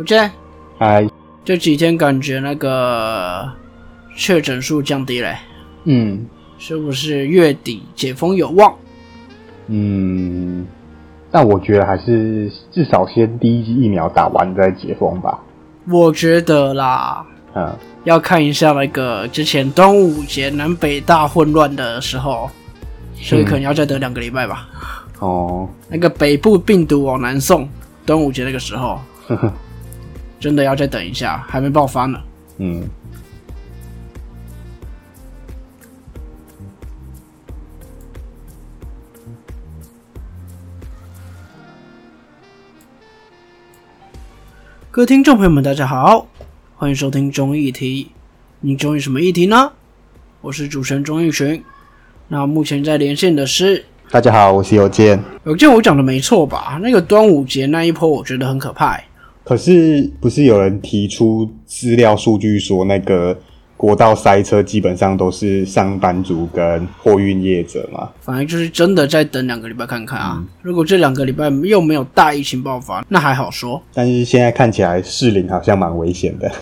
有见嗨，这几天感觉那个确诊数降低嘞，嗯。是不是月底解封有望？嗯，但我觉得还是至少先第一剂疫苗打完再解封吧。我觉得啦，嗯，要看一下那个之前端午节南北大混乱的时候，所以可能要再等两个礼拜吧。哦，那个北部病毒往南送，端午节那个时候，呵呵，真的要再等一下，还没爆发呢。嗯，各位听众朋友们，大家好，欢迎收听中议题。你中意什么议题呢？我是主持人钟义群。那目前在连线的是大家好，我是有健。有健我讲的没错吧？那个端午节那一波，我觉得很可怕欸。可是不是有人提出资料数据说，那个国道塞车基本上都是上班族跟货运业者吗？反正就是真的再等两个礼拜看看啊。如果这两个礼拜又没有大疫情爆发，那还好说。但是现在看起来士林好像蛮危险的。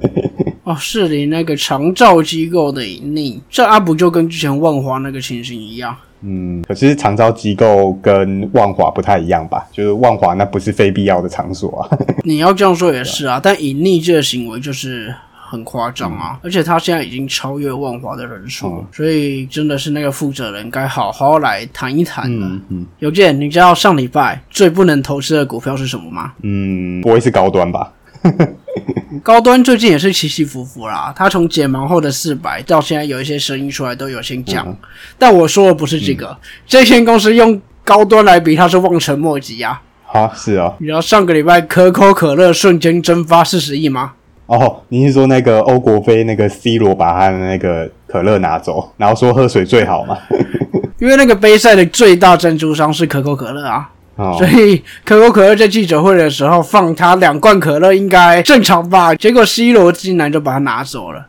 哦，士林那个长照机构的盈利，这阿不就跟之前万华那个情形一样？嗯，可是长招机构跟万华不太一样吧？就是万华那不是非必要的场所啊。你要这样说也是啊，但隐匿这个行为就是很夸张啊，而且他现在已经超越万华的人数了，所以真的是那个负责人该好好来谈一谈了。嗯嗯有健，你知道上礼拜最不能投资的股票是什么吗？嗯，不会是高端吧？高端最近也是起起伏伏啦，他从解盲后的四百到现在有一些声音出来都有些降，但我说的不是这个，这间公司用高端来比，它是望尘莫及啊。好，是啊。你知道上个礼拜可口可乐瞬间蒸发四十亿吗？哦，你是说那个欧国飞那个 C 罗把他的那个可乐拿走，然后说喝水最好嘛？因为那个杯赛的最大赞助商是可口可乐啊，哦所，以可口可乐在记者会的时候放他两罐可乐应该正常吧？结果 C 罗竟然就把它拿走了。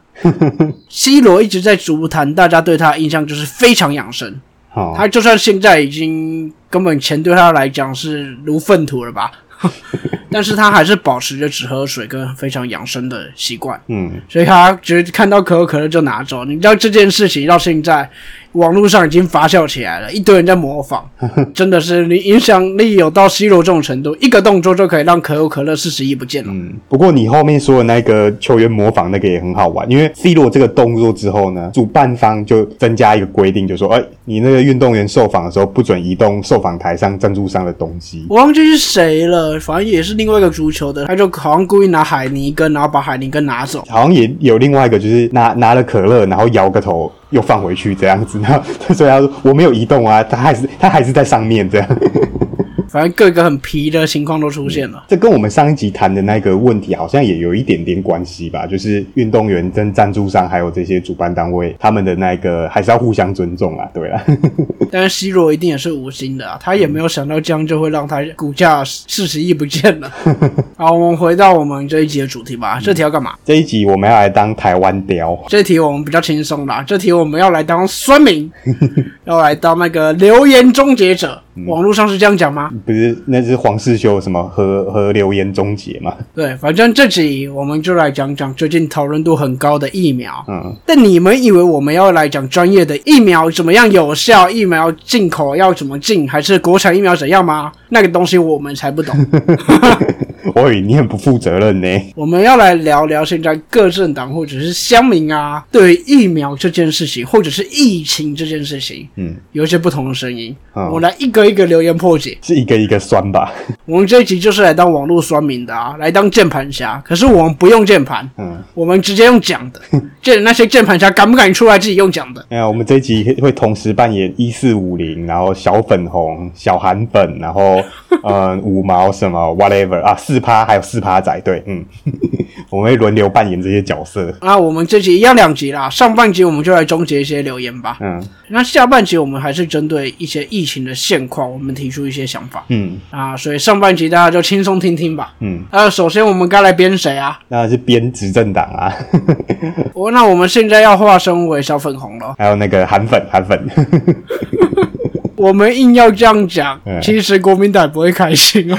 C 罗一直在足坛，大家对他的印象就是非常养生。哦，他就算现在已经根本钱对他来讲是如粪土了吧，但是他还是保持着只喝水跟非常养生的习惯，嗯，所以他觉得看到可口可乐就拿走。你知道这件事情到现在网络上已经发酵起来了，一堆人在模仿，真的是你影响力有到 C 罗这种程度，一个动作就可以让可口可乐四十亿不见了。嗯，不过你后面说的那个球员模仿那个也很好玩，因为 C 罗这个动作之后呢，主办方就增加一个规定，就说，哎、你那个运动员受访的时候不准移动受访台上赞助商的东西。我忘记是谁了，反正也是另外一个足球的，他就好像故意拿海泥根，然后把海泥根拿走。好像也有另外一个，就是拿拿了可乐，然后摇个头又放回去这样子，然 后所以他说我没有移动啊，他还是他还是在上面这样。反正各个很皮的情况都出现了。这跟我们上一集谈的那个问题好像也有一点点关系吧，就是运动员跟赞助商还有这些主办单位，他们的那个还是要互相尊重啊，对啊。但是 C 罗一定也是无心的啊，他也没有想到这样就会让他股价四十亿不见了。好，我们回到我们这一集的主题吧。这题要干嘛？这一集我们要来当台湾雕，这题我们比较轻松啦。这题我们要来当酸民，要来当那个留言终结者。网络上是这样讲吗？不是那是黄世修什么和和流言终结嘛？对，反正这集我们就来讲讲最近讨论度很高的疫苗。嗯，但你们以为我们要来讲专业的疫苗怎么样有效，疫苗进口要怎么进，还是国产疫苗怎样吗？那个东西我们才不懂。我以为你很不负责任呢。我们要来聊聊现在各政党或者是乡民啊，对于疫苗这件事情，或者是疫情这件事情，嗯，有一些不同的声音。嗯我来一个一个留言破解。是一个一个酸吧？我们这一集就是来当网络酸民的啊，来当键盘侠。可是我们不用键盘，嗯，我们直接用讲的。这那些键盘侠敢不敢出来自己用讲的？那我们这一集会同时扮演一四五零，然后小粉红、小韩粉，然后呃五毛什么 whatever 啊，四趴还有四趴仔，对，嗯，我们会轮流扮演这些角色。那我们这集一样两集啦，上半集我们就来终结一些留言吧。嗯那下半集我们还是针对一些疫情的现况，我们提出一些想法嗯啊。所以上半集大家就轻松听听吧。嗯，呃，首先我们该来编谁啊？那是编执政党啊，我那我们现在要化身为小粉红了。还有那个韩粉韩粉，我们硬要这样讲嗯，其实国民党不会开心啊。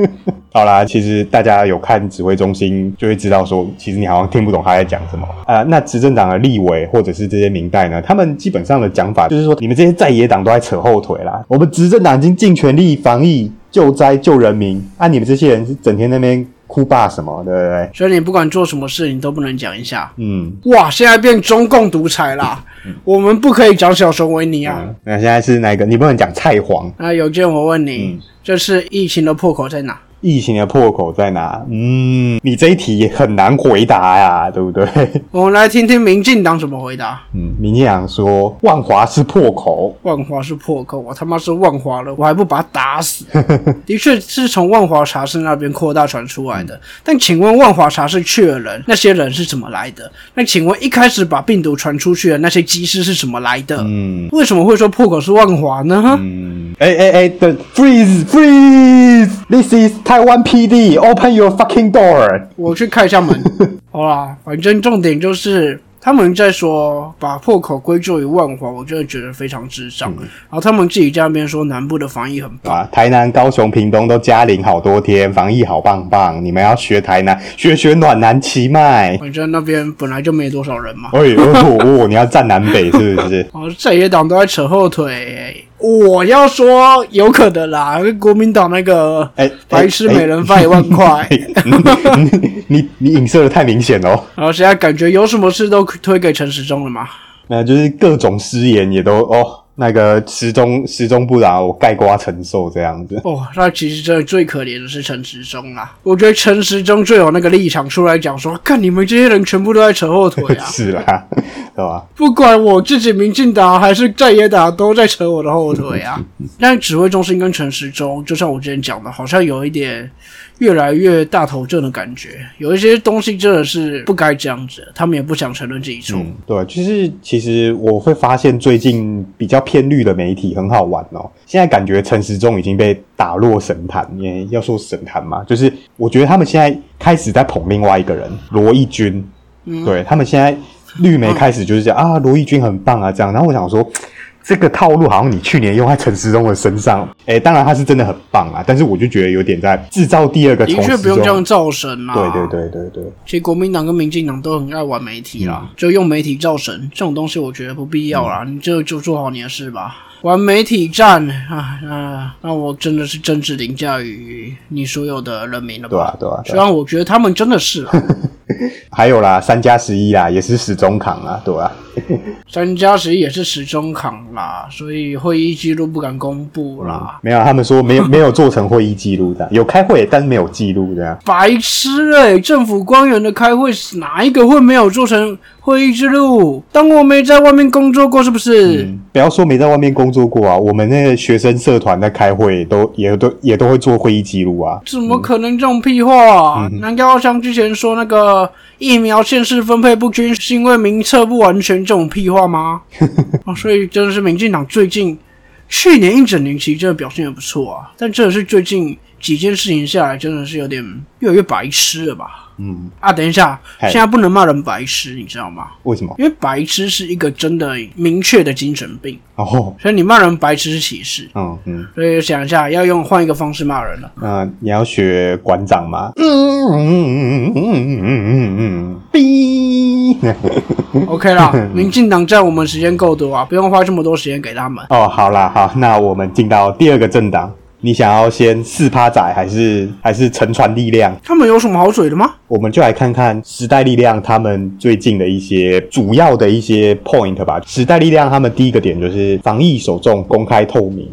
好啦，其实大家有看指挥中心就会知道说，其实你好像听不懂他在讲什么啊、呃那执政党的立委或者是这些民代呢，他们基本上的讲法就是说，你们这些在野党都在扯后腿啦。我们执政党已经尽全力防疫、救灾、救人民，啊，你们这些人是整天那边哭罢什么，对不对？所以你不管做什么事，你都不能讲一下。嗯，哇，现在变中共独裁啦！我们不可以讲小熊维尼啊。那现在是哪个？你不能讲菜黄，那有件我问你，嗯这次疫情的破口在哪？疫情的破口在哪？嗯，你这一题很难回答呀，对不对？我们来听听民进党怎么回答。嗯，民进党说万华是破口，万华是破口，我他妈是万华了，我还不把他打死。的确是从万华茶室那边扩大传出来的，但请问万华茶室去的人，那些人是怎么来的？那请问一开始把病毒传出去的那些机师是怎么来的？嗯。为什么会说破口是万华呢？嗯，哎哎哎等 freeze freeze，this is Taiwan PD，open your fucking door。我去开一下门。好啦，反正重点就是他们在说把破口归咎于万华，我真的觉得非常智障。然后他们自己在那边说南部的防疫很棒，啊，台南、高雄、屏东都加零好多天，防疫好棒棒。你们要学台南，学学暖男奇迈。反正那边本来就没多少人嘛。哎哦哦，你要站南北是不是？哦，在野党都在扯后腿。我要说有可能啦，国民党那个哎，白痴每人发一万块，你你你影射的太明显了哦。然后现在感觉有什么事都推给陈时中了嘛？那就是各种失言也都哦，那个时钟时钟不饶，我盖瓜承受这样子。哦，那其实真的最可怜的是陈时中啦。我觉得陈时中最有那个立场出来讲说，看你们这些人全部都在扯后腿啊！是啦，对吧？不管我自己民进党还是在野党，都在扯我的后腿啊！但指挥中心跟陈时中，就像我之前讲的，好像有一点越来越大头症的感觉。有一些东西真的是不该这样子，他们也不想承认自己错。嗯，对，就是其实我会发现最近比较偏绿的媒体很好玩哦。现在感觉陈时中已经被打落神坛，也要说神坛嘛，就是我觉得他们现在开始在捧另外一个人罗毅军，对他们现在绿媒开始就是讲、啊，罗毅军很棒啊这样。然后我想说。这个套路好像你去年用在陈时中的身上，诶，当然他是真的很棒啊，但是我就觉得有点在制造第二个的。确不用这样造神啦。对对对对对，其实国民党跟民进党都很爱玩媒体嗯啦，就用媒体造神这种东西，我觉得不必要啦。你就就做好你的事吧。玩媒体战啊，那那我真的是政治凌驾于你所有的人民了吧？对啊对啊虽然我觉得他们真的是啊 还有啦，三加十一啦，也是始终扛啊，对吧、三加十一也是始终扛啦，所以会议记录不敢公布啦。没有，他们说没有 没有做成会议记录的，有开会，但是没有记录的。白痴哎、政府官员的开会哪一个会没有做成会议记录？当我没在外面工作过，是不是？嗯，不要说没在外面工作过啊，我们那个学生社团在开会都也都也都会做会议记录啊。怎么可能这种屁话、啊？难道像之前说那个疫苗县市分配不均是因为名册不完全这种屁话吗？啊，所以真的是民进党最近去年一整年其实真的表现的不错啊，但真的是最近几件事情下来，真的是有点越来越白痴了吧？嗯，啊，等一下，现在不能骂人白痴，你知道吗？为什么？因为白痴是一个真的明确的精神病，哦，所以你骂人白痴是歧视。嗯嗯，所以想一下，要用换一个方式骂人了。那、你要学馆长吗？嗯嗯嗯嗯嗯嗯嗯，哔。OK 啦，民进党占我们时间够多啊，不用花这么多时间给他们。哦，好啦，好，那我们进到第二个政党，你想要先四趴仔还是还是沉船力量？他们有什么好嘴的吗？我们就来看看时代力量他们最近的一些主要的一些 point 吧。时代力量他们第一个点就是防疫首重、公开透明。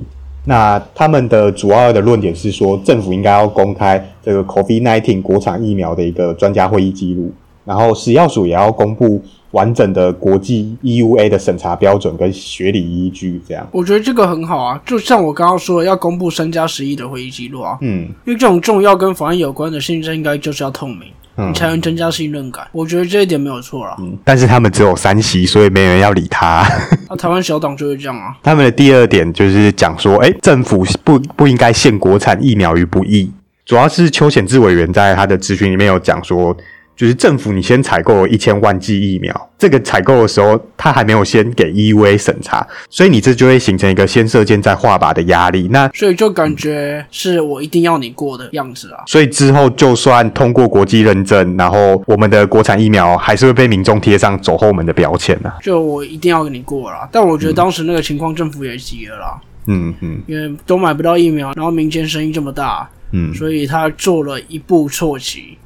那他们的主要的论点是说，政府应该要公开这个 COVID-19 国产疫苗的一个专家会议记录，然后食药署也要公布完整的国际 EUA 的审查标准跟学理依据，这样。我觉得这个很好啊，就像我刚刚说的，要公布三加十一的会议记录啊，嗯因为这种重要跟防疫有关的信息，应该就是要透明，嗯你才能增加信任感。我觉得这一点没有错啦。嗯，但是他们只有三席，所以没人要理他。那、台湾小党就是这样啊，他们的第二点就是讲说，哎，政府不不应该陷国产疫苗于不义。主要是邱显志委员在他的咨询里面有讲说，就是政府你先采购了一千万剂疫苗，这个采购的时候，他还没有先给 EUA 审查，所以你这就会形成一个先射箭再画靶的压力。那所以就感觉是我一定要你过的样子啊。所以之后就算通过国际认证，然后我们的国产疫苗还是会被民众贴上走后门的标签呢、就我一定要给你过啦。但我觉得当时那个情况，政府也急了啦，嗯嗯因为都买不到疫苗，然后民间声音这么大，嗯所以他做了一步错棋。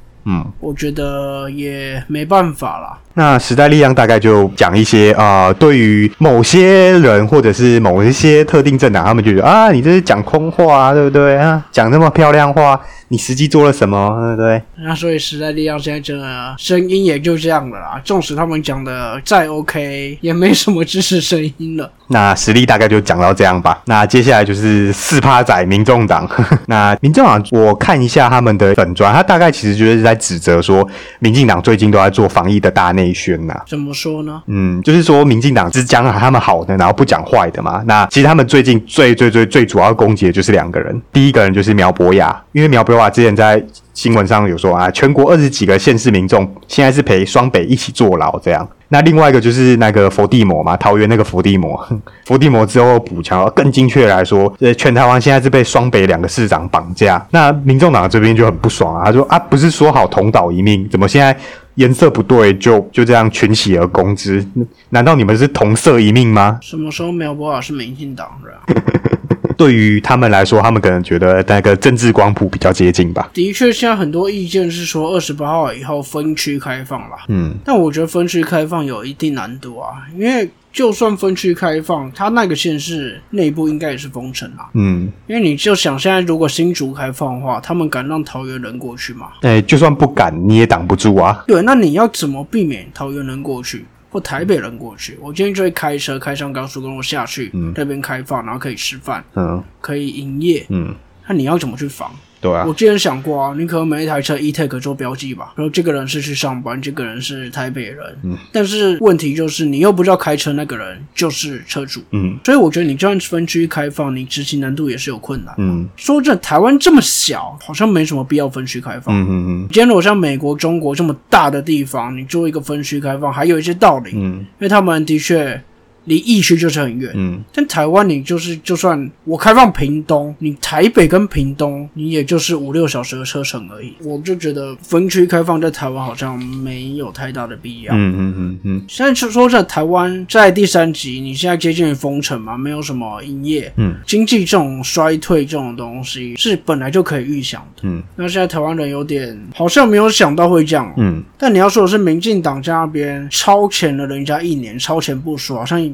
我觉得也没办法啦。那时代力量大概就讲一些啊、呃对于某些人或者是某一些特定政党，他们就觉得啊，你这是讲空话、啊，对不对啊？讲那么漂亮话，你实际做了什么，对 不对？那所以时代力量现在真的声音也就这样了啦。纵使他们讲的再 OK，也没什么支持声音了。那实力大概就讲到这样吧。那接下来就是四趴仔民众党。那民众党，我看一下他们的粉砖，他大概其实就是在指责说，民进党最近都在做防疫的大内宣呐、怎么说呢？嗯，就是说民进党只讲他们好的，然后不讲坏的嘛。那其实他们最近最最最最主要攻击的就是两个人，第一个人就是苗博雅，因为苗博雅之前在新闻上有说啊，全国二十几个县市民众现在是陪双北一起坐牢这样。那另外一个就是那个伏地魔嘛，桃园那个伏地魔，伏地魔之后补强，更精确来说，呃，全台湾现在是被双北两个市长绑架。那民众党这边就很不爽啊，他说啊，不是说好同岛一命，怎么现在颜色不对就就这样群起而攻之？难道你们是同色一命吗？什么时候苗博雅是民进党是吧？对于他们来说，他们可能觉得那个政治光谱比较接近吧。的确，现在很多意见是说二十八号以后分区开放啦。嗯但我觉得分区开放有一定难度啊，因为就算分区开放，它那个县市内部应该也是封城啊。嗯，因为你就想，现在如果新竹开放的话，他们敢让桃园人过去吗？哎、就算不敢，你也挡不住啊。对，那你要怎么避免桃园人过去或台北人过去？我今天就会开车开上高速公路下去，那边开放，然后可以吃饭，嗯可以营业。嗯，那你要怎么去防？对啊。我，之前想过啊，你可能每一台车 e-tag 做标记吧，然后这个人是去上班，这个人是台北人，嗯，但是问题就是你又不知道开车那个人就是车主，嗯。所以我觉得你就算分区开放，你执行难度也是有困难。嗯。说真的，台湾这么小，好像没什么必要分区开放。嗯嗯。今天如果像美国、中国这么大的地方，你做一个分区开放，还有一些道理，嗯。因为他们的确离疫区就是很远。嗯但台湾你就是，就算我开放屏东，你台北跟屏东，你也就是五六小时的车程而已。我就觉得分区开放在台湾好像没有太大的必要。嗯嗯嗯嗯现在说说在台湾在第三级，你现在接近于封城嘛，没有什么营业，嗯，经济这种衰退这种东西是本来就可以预想的。嗯那现在台湾人有点好像没有想到会这样，嗯但你要说的是民进党在那边超前了人家一年，超前部署，好像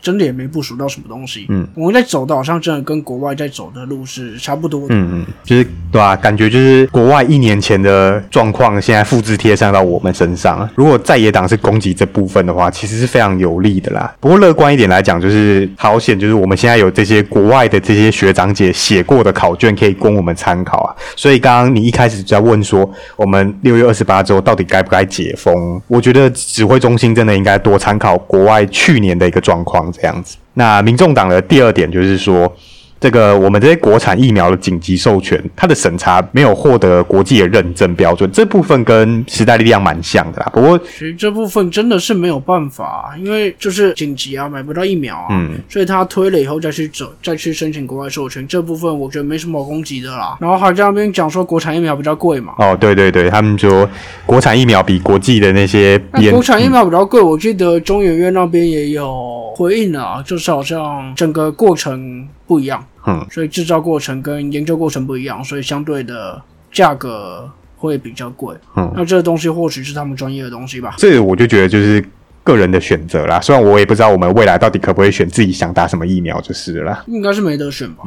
真的也没部署到什么东西。嗯，我们在走的好像真的跟国外在走的路是差不多的。嗯嗯，就是对啊，感觉就是国外一年前的状况，现在复制贴上到我们身上。如果在野党是攻击这部分的话，其实是非常有利的啦。不过乐观一点来讲，就是好险，就是我们现在有这些国外的这些学长姐写过的考卷可以供我们参考啊。所以刚刚你一开始就在问说，我们六月二十八之后到底该不该解封？我觉得指挥中心真的应该多参考国外去年的一个状况，这样子。那民众党的第二点就是说。这个我们这些国产疫苗的紧急授权，它的审查没有获得国际的认证标准，这部分跟时代力量蛮像的啦。不过，其实这部分真的是没有办法，因为就是紧急啊，买不到疫苗啊，嗯所以他推了以后再去走，再去申请国外授权，这部分我觉得没什么好攻击的啦。然后还在那边讲说国产疫苗比较贵嘛，哦，对对对，他们说国产疫苗比国际的那些研那国产疫苗比较贵，我记得中研院那边也有回应啊，就是好像整个过程不一样，嗯所以制造过程跟研究过程不一样，所以相对的价格会比较贵。嗯，那这个东西或许是他们专业的东西吧。这个我就觉得就是个人的选择啦。虽然我也不知道我们未来到底可不可以选自己想打什么疫苗，就是了啦。应该是没得选吧？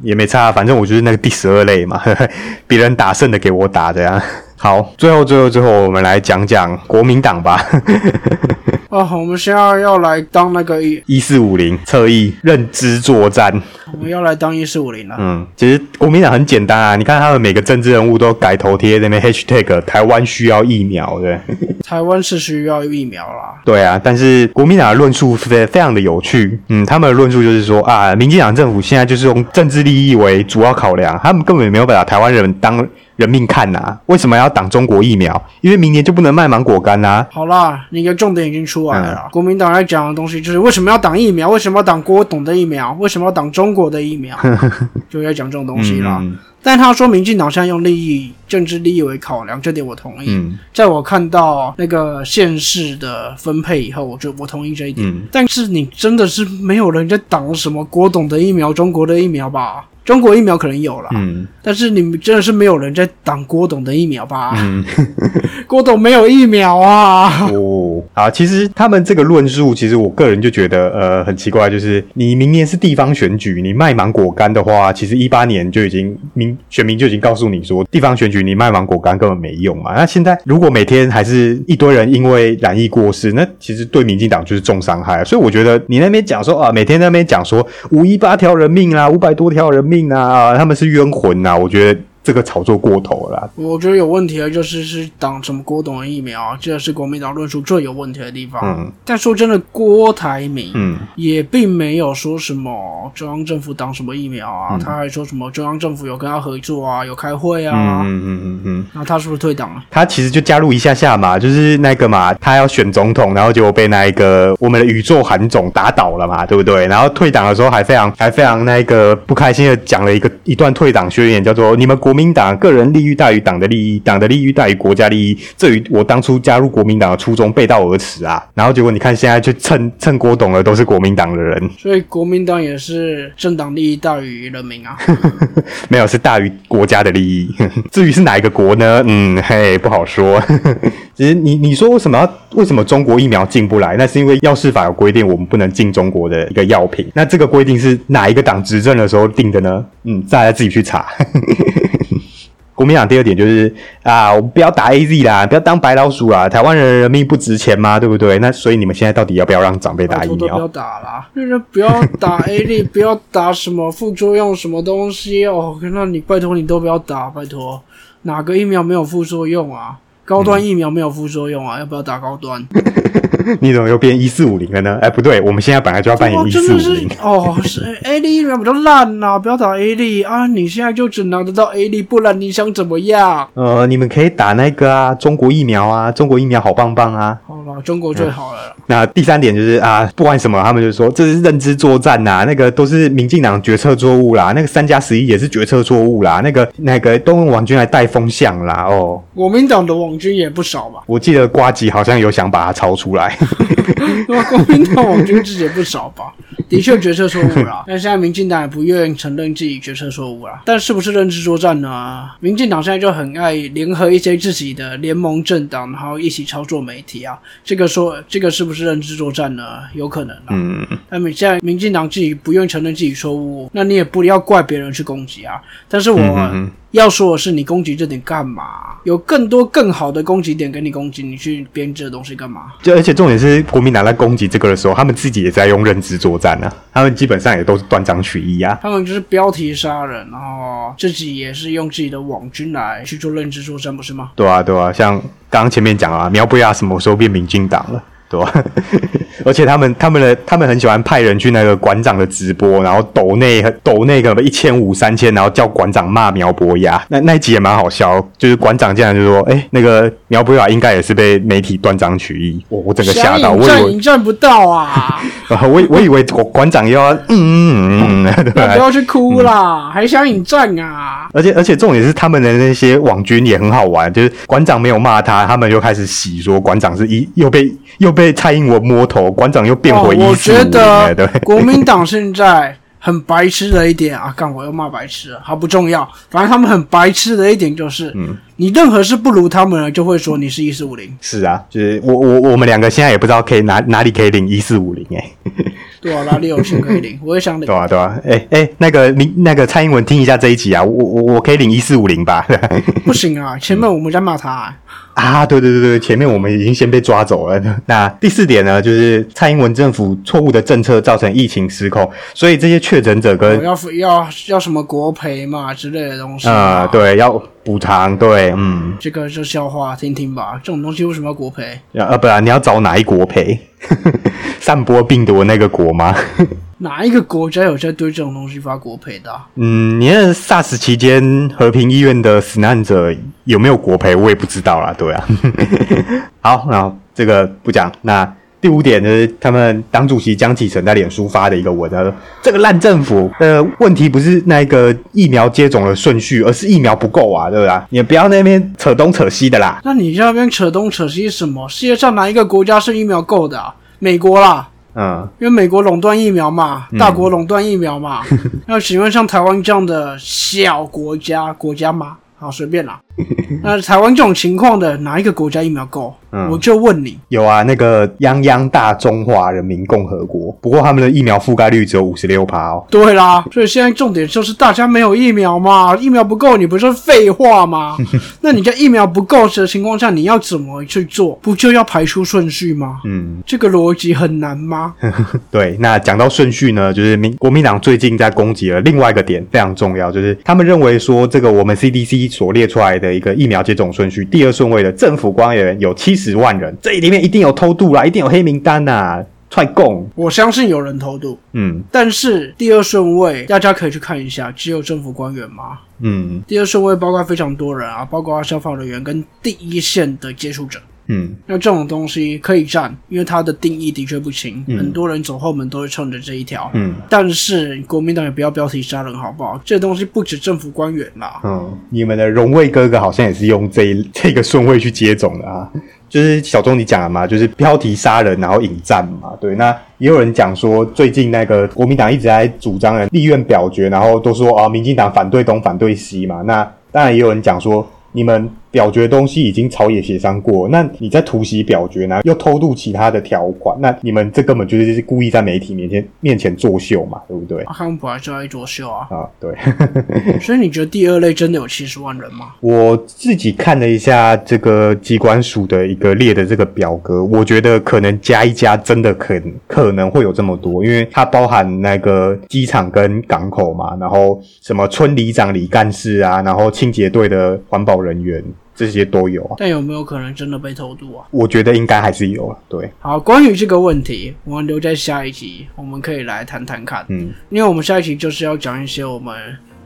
也没差，反正我就是那个第十二类嘛，别人打剩的给我打这样。好，最后最后最后，我们来讲讲国民党吧。啊，我们现在要来当那个一，一四五零侧翼认知作战，我们要来当一四五零了。嗯，其实国民党很简单啊，你看他们每个政治人物都改头贴那边 hashtag 台湾需要疫苗，对台湾是需要疫苗啦，对啊，但是国民党的论述非非常的有趣，嗯，他们的论述就是说啊，民进党政府现在就是用政治利益为主要考量，他们根本没有把台湾人当人命看呐、为什么要挡中国疫苗？因为明年就不能卖芒果干呐、好啦，你的重点已经出来了嗯。国民党在讲的东西就是为什么要挡疫苗？为什么要挡郭董的疫苗？为什么要挡中国的疫苗？就要讲这种东西啦。嗯但他说民进党现在用利益、政治利益为考量，这点我同意。嗯在我看到那个县市的分配以后，我就我同意这一点。嗯，但是你真的是没有人在挡什么国董的疫苗、中国的疫苗吧？中国疫苗可能有了，嗯但是你们真的是没有人在挡郭董的疫苗吧？嗯，郭董没有疫苗啊！哦，好，其实他们这个论述，其实我个人就觉得呃很奇怪，就是你明年是地方选举，你卖芒果干的话，其实一八年就已经民选民就已经告诉你说，地方选举你卖芒果干根本没用嘛。那现在如果每天还是一堆人因为染疫过世，那其实对民进党就是重伤害。所以我觉得你那边讲说啊，每天那边讲说五一八条人命啊，五百多条人命啊，他们是冤魂啊，我觉得这个炒作过头了啦。我觉得有问题的就是是挡什么郭董的疫苗啊，这是国民党论述最有问题的地方。嗯但说真的，郭台铭嗯也并没有说什么中央政府挡什么疫苗啊，嗯他还说什么中央政府有跟他合作啊，有开会嗯啊，嗯嗯嗯嗯。那他是不是退党了？他其实就加入一下下嘛，就是那个嘛，他要选总统，然后结果被那一个我们的宇宙韩总打倒了嘛，对不对？然后退党的时候还非常还非常那个不开心的讲了一个一段退党宣言，叫做“你们国民党个人利益大于党的利益，党的利益大于国家利益，这与我当初加入国民党的初衷背道而驰啊！”然后结果你看现在去蹭蹭郭董的都是国民党的人，所以国民党也是政党利益大于人民啊。没有是大于国家的利益。至于是哪一个国呢？嗯，嘿，不好说。其实你你说为什么要为什么中国疫苗进不来？那是因为药事法有规定，我们不能进中国的一个药品。那这个规定是哪一个党执政的时候定的呢？嗯，大家自己去查。国民党第二点就是啊，我们不要打 A Z 啦，不要当白老鼠啦，台湾人的人命不值钱吗？对不对？那所以你们现在到底要不要让长辈打疫拜托都不要？打啦，就是不要打 A Z，，不要打什么副作用什么东西哦。那你拜托你都不要打，拜托，哪个疫苗没有副作用啊？高端疫苗没有副作用啊，要不要打高端？你怎么又变一四五零了呢？哎，不对，我们现在本来就要扮演哇，一四五零。哦，是 A 粒疫苗比较烂呐、不要打 A 粒啊！你现在就只拿得到 A 粒，不然你想怎么样？呃，你们可以打那个啊，中国疫苗啊，中国疫苗好棒棒啊。好了，中国最好了。那第三点就是啊，不管什么，他们就说这是认知作战呐、那个都是民进党决策错误啦，那个三加十一也是决策错误啦，那个那个都用网军来带风向啦。哦，国民党的网军也不少吧？我记得瓜吉好像有想把它超出来。对吧？国民党网军自己也不少吧？的确决策错误啦，但现在民进党也不愿意承认自己决策错误啦。但是不是认知作战呢？民进党现在就很爱联合一些自己的联盟政党，然后一起操作媒体啊。这个说这个是不是认知作战呢？有可能啊。嗯，那你现在民进党自己不愿意承认自己错误，那你也不要怪别人去攻击啊。但是我嗯嗯嗯要说的是，你攻击这点干嘛？有更多更好的攻击点给你攻击，你去编这东西干嘛？就而且重点是国民党在攻击这个的时候，他们自己也在用认知作战啊，他们基本上也都是断章取义啊。他们就是标题杀人，然后自己也是用自己的网军来去做认知作战，不是吗？对啊，对啊，像刚刚前面讲啊，苗不亚什么时候变民进党了？对吧、而且他们他们的他们很喜欢派人去那个馆长的直播，然后抖内抖那个一千五三千，然后叫馆长骂苗博雅。那那一集也蛮好笑，就是馆长竟然就说：“哎、那个苗博雅应该也是被媒体断章取义。”我我整个吓到，我以为引战不到啊！我以我以为馆馆长又要嗯嗯嗯，对吧那不要去哭啦，还想引战啊？而且而且重点是他们的那些网军也很好玩，就是馆长没有骂他，他们就开始洗说馆长是一又被又被蔡英文摸头，馆长又变回哦我觉得。国民党现在很白痴的一点啊，干我又骂白痴了，好不重要。反正他们很白痴的一点就是，嗯你任何事不如他们了，就会说你是一四五零，是啊，就是我我我们两个现在也不知道可以哪哪里可以领一四五零哎，对啊，哪里有钱可以领？我也想领对。啊对啊，哎、哎、那个你那个蔡英文听一下这一集啊，我我我可以领一四五零吧？不行啊，前面我们在骂他、啊，啊，对对对对，前面我们已经先被抓走了。那第四点呢，就是蔡英文政府错误的政策造成疫情失控，所以这些确诊者跟要要要什么国赔嘛之类的东西呃，啊。对，要补偿，对，嗯，这个就笑话，听听吧。这种东西为什么要国赔？呃，不然你要找哪一国赔？散播病毒的那个国吗？哪一个国家有在对这种东西发国赔的啊、嗯，你那 SARS 期间和平医院的死难者有没有国赔，我也不知道啦。对啊，好，那这个不讲。那第五点呢，他们党主席江启臣在脸书发的一个文，他说这个烂政府的问题不是那个疫苗接种的顺序，而是疫苗不够啊，对不对？你不要那边扯东扯西的啦。那你在那边扯东扯西什么？世界上哪一个国家是疫苗够的、啊？美国啦，嗯，因为美国垄断疫苗嘛，大国垄断疫苗嘛。要请问像台湾这样的小国家，国家吗？好，随便啦。那台湾这种情况的哪一个国家疫苗够？嗯我就问你，有啊，那个泱泱大中华人民共和国，不过他们的疫苗覆盖率只有五十六趴哦。对啦，所以现在重点就是大家没有疫苗嘛，疫苗不够，你不是废话吗？那你在疫苗不够的情况下，你要怎么去做？不就要排出顺序吗？嗯，这个逻辑很难吗？对，那讲到顺序呢，就是民国民党最近在攻击了另外一个点，非常重要，就是他们认为说，这个我们 CDC 所列出来的一个疫苗接种顺序，第二顺位的政府官员有七十万人，这里面一定有偷渡啦，一定有黑名单呐、踹供，我相信有人偷渡，嗯但是第二顺位大家可以去看一下，只有政府官员吗？嗯第二顺位包括非常多人啊，包括消防人员跟第一线的接触者。嗯那这种东西可以站，因为它的定义的确不清，嗯很多人走后门都会冲着这一条。嗯但是国民党也不要标题杀人，好不好？这东西不止政府官员啦，嗯，你们的荣卫哥哥好像也是用这一 这个顺位去接种的啊。就是小钟你讲了嘛，就是标题杀人，然后引战嘛，对。那也有人讲说，最近那个国民党一直在主张的立院表决，然后都说啊，民进党反对东反对西嘛。那当然也有人讲说，你们表决的东西已经朝野协商过，那你在突袭表决呢，又偷渡其他的条款，那你们这根本就是故意在媒体面前面前作秀嘛，对不对？啊他们本来就在作秀啊。啊，对。所以你觉得第二类真的有七十万人吗？我自己看了一下这个机关署的一个列的这个表格，我觉得可能加一加，真的可可能会有这么多，因为它包含那个机场跟港口嘛，然后什么村里长、里干事啊，然后清洁队的环保人员这些都有啊。但有没有可能真的被偷渡啊？我觉得应该还是有啊，对，好，关于这个问题，我们留在下一集，我们可以来谈谈看。嗯因为我们下一集就是要讲一些我们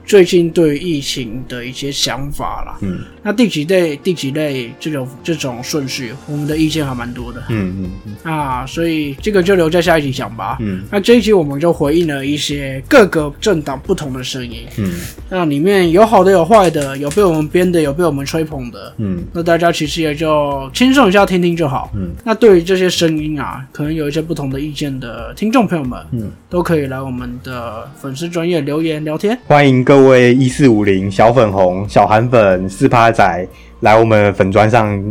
最近对于疫情的一些想法啦。嗯那第几类、第几类这种这种顺序，我们的意见还蛮多的嗯嗯嗯啊，所以这个就留在下一集讲吧。嗯那这一集我们就回应了一些各个政党不同的声音，嗯那里面有好的有坏的，有被我们编的，有被我们吹捧的。嗯那大家其实也就轻松一下听听就好。嗯，那对于这些声音啊，可能有一些不同的意见的听众朋友们，嗯，都可以来我们的粉丝专业留言聊天。欢迎各位一四五零小粉红、小韩粉、四趴仔来我们粉砖上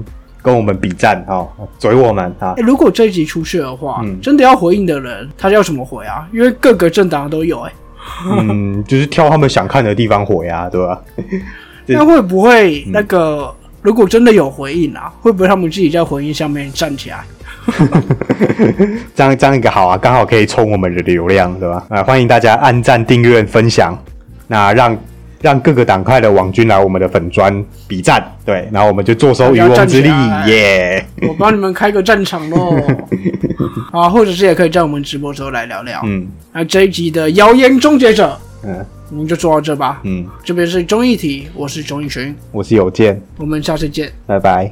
跟我们比战哦，嘴我们啊诶，如果这一集出去的话，嗯真的要回应的人，他要怎么回啊？因为各个政党都有、哎，嗯，就是挑他们想看的地方回啊，对吧？对 那会不会那个、如果真的有回应啊，会不会他们自己在回应下面站起来？这样这样一个好啊，刚好可以冲我们的流量，对吧？啊，欢迎大家按赞、订阅、分享，那让让各个党派的网军来我们的粉砖比战，对，然后我们就坐收渔翁之利耶！我帮你们开个战场喽！啊，或者是也可以在我们直播之后来聊聊。嗯那这一集的谣言终结者，嗯我们就做到这吧。嗯，这边是中议题，我是钟义群，我是有健，我们下次见。拜拜。